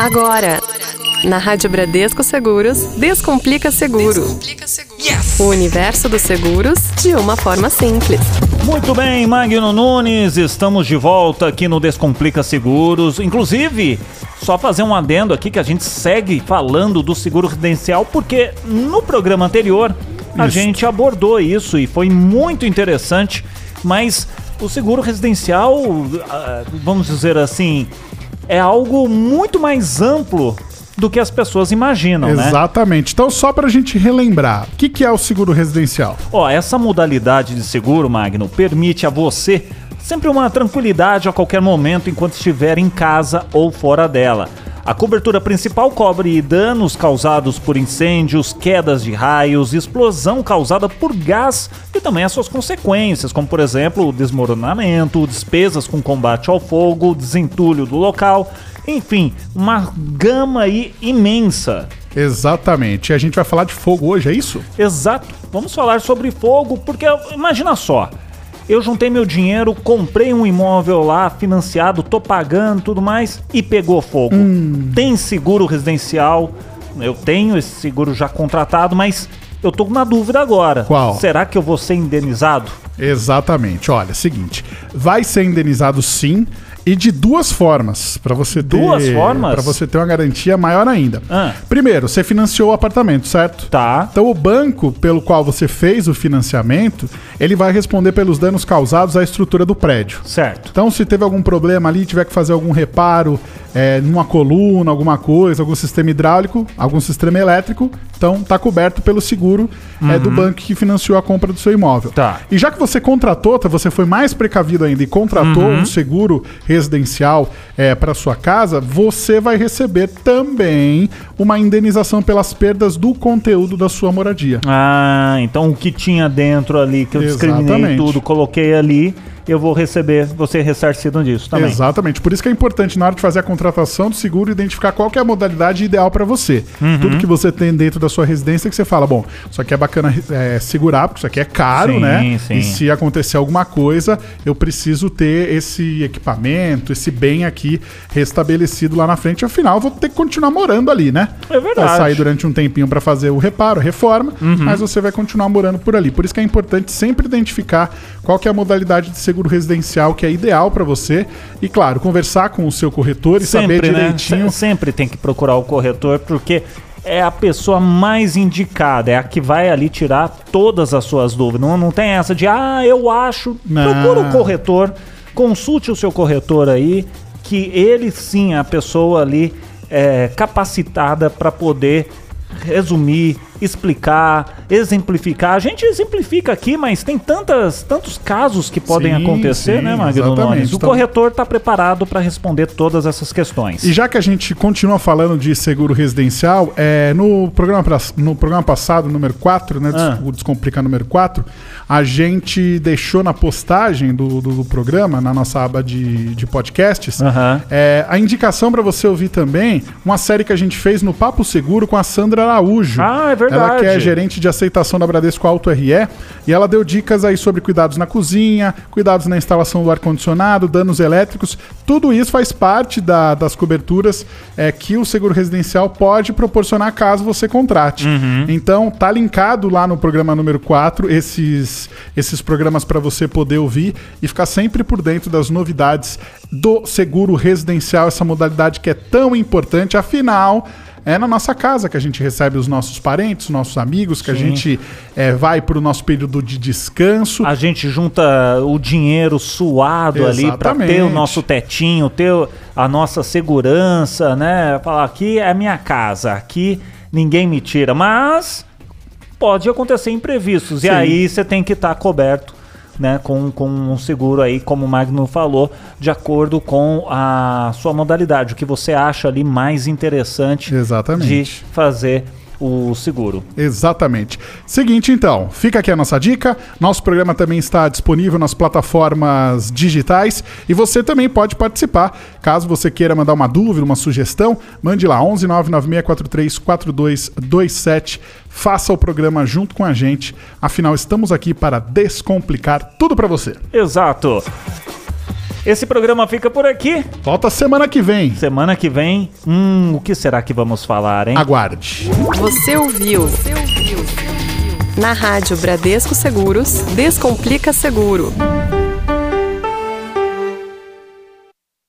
Agora, na Rádio Bradesco Seguros, Descomplica Seguro. O universo dos seguros de uma forma simples. Muito bem, Magno Nunes, estamos de volta aqui no Descomplica Seguros. Inclusive, só fazer um adendo aqui que a gente segue falando do seguro residencial, porque no programa anterior a Isso. gente abordou isso e foi muito interessante, mas o seguro residencial, ah, vamos dizer assim, é algo muito mais amplo do que as pessoas imaginam, né? Exatamente. Então, só pra gente relembrar, o que, que é o seguro residencial? Ó, essa modalidade de seguro, Magno, permite a você sempre uma tranquilidade a qualquer momento enquanto estiver em casa ou fora dela. A cobertura principal cobre danos causados por incêndios, quedas de raios, explosão causada por gás e também as suas consequências, como por exemplo o desmoronamento, despesas com combate ao fogo, desentulho do local, enfim, uma gama aí imensa. Exatamente. E a gente vai falar de fogo hoje, é isso? Exato. Vamos falar sobre fogo, porque imagina só. Eu juntei meu dinheiro, comprei um imóvel lá, financiado, tô pagando tudo mais e pegou fogo. Tem seguro residencial, eu tenho esse seguro já contratado, mas eu tô na dúvida agora. Qual? Será que eu vou ser indenizado? Exatamente. Olha, seguinte, vai ser indenizado sim e de duas formas, para você ter Duas formas? para você ter uma garantia maior ainda. Ah. Primeiro, você financiou o apartamento, certo? Tá. Então o banco pelo qual você fez o financiamento, ele vai responder pelos danos causados à estrutura do prédio. Certo. Então, se teve algum problema ali, tiver que fazer algum reparo é, numa coluna, alguma coisa, algum sistema hidráulico, algum sistema elétrico, então tá coberto pelo seguro é, do banco que financiou a compra do seu imóvel. Uhum. Tá. E já que você contratou, tá, você foi mais precavido ainda e contratou Uhum. um seguro residencial é, para sua casa, você vai receber também uma indenização pelas perdas do conteúdo da sua moradia. Ah, então o que tinha dentro ali, que eu discriminei Exatamente. tudo, coloquei ali, eu vou receber, ser ressarcido disso também. Exatamente. Por isso que é importante, na hora de fazer a contratação do seguro, identificar qual que é a modalidade ideal para você. Uhum. Tudo que você tem dentro da sua residência que você fala, bom, isso aqui é bacana é, segurar, porque isso aqui é caro, Sim, né? sim. E se acontecer alguma coisa, eu preciso ter esse equipamento, esse bem aqui restabelecido lá na frente. Afinal, eu vou ter que continuar morando ali, né? É verdade. Uhum. Vai sair durante um tempinho para fazer o reparo, a reforma, mas você vai continuar morando por ali. Por isso que é importante sempre identificar qual que é a modalidade de seguro residencial que é ideal para você e, claro, conversar com o seu corretor e saber Sempre, né? direitinho. Se- Sempre tem que procurar o corretor, porque é a pessoa mais indicada, é a que vai ali tirar todas as suas dúvidas. Não, não tem essa de, ah, eu acho. Não. Procura o corretor, consulte o seu corretor aí, que ele sim é a pessoa ali é, capacitada para poder resumir, explicar, exemplificar. A gente exemplifica aqui, mas tem tantas, tantos casos que podem Sim, acontecer, sim, né, Magno. Nunes? O Então- corretor está preparado para responder todas essas questões. E já que a gente continua falando de seguro residencial, é, no, programa, no programa passado, número 4, né, Ah. o Descomplicar número 4, a gente deixou na postagem do, do, do programa, na nossa aba de, de podcasts, Aham. é, a indicação para você ouvir também uma série que a gente fez no Papo Seguro com a Sandra Araújo. Ah, é verdade. Ela que é gerente de aceitação da Bradesco Auto RE e ela deu dicas aí sobre cuidados na cozinha, cuidados na instalação do ar-condicionado, danos elétricos. Tudo isso faz parte da- das coberturas é, que o seguro residencial pode proporcionar caso você contrate. Uhum. Então, tá linkado lá no programa número 4 esses, esses programas para você poder ouvir e ficar sempre por dentro das novidades do seguro residencial, essa modalidade que é tão importante, afinal. É na nossa casa que a gente recebe os nossos parentes, os nossos amigos, que a Sim. gente é, vai para o nosso período de descanso. A gente junta o dinheiro suado ali para ter o Exatamente. nosso tetinho, ter a nossa segurança, né? Falar aqui é a minha casa, aqui ninguém me tira, mas pode acontecer imprevistos Sim. e aí você tem que estar coberto. Né, com, com um seguro aí, como o Magno falou, de acordo com a sua modalidade, o que você acha ali mais interessante Exatamente. de fazer o seguro. Exatamente. Seguinte, então, fica aqui a nossa dica. Nosso programa também está disponível nas plataformas digitais e você também pode participar. Caso você queira mandar uma dúvida, uma sugestão, mande lá 11 99643 4227. Faça o programa junto com a gente. Afinal, estamos aqui para descomplicar tudo para você. Exato. Esse programa fica por aqui. Volta semana que vem. Semana que vem, hum, o que será que vamos falar, hein? Aguarde. Você ouviu? Você ouviu? Na rádio Bradesco Seguros, Descomplica Seguro.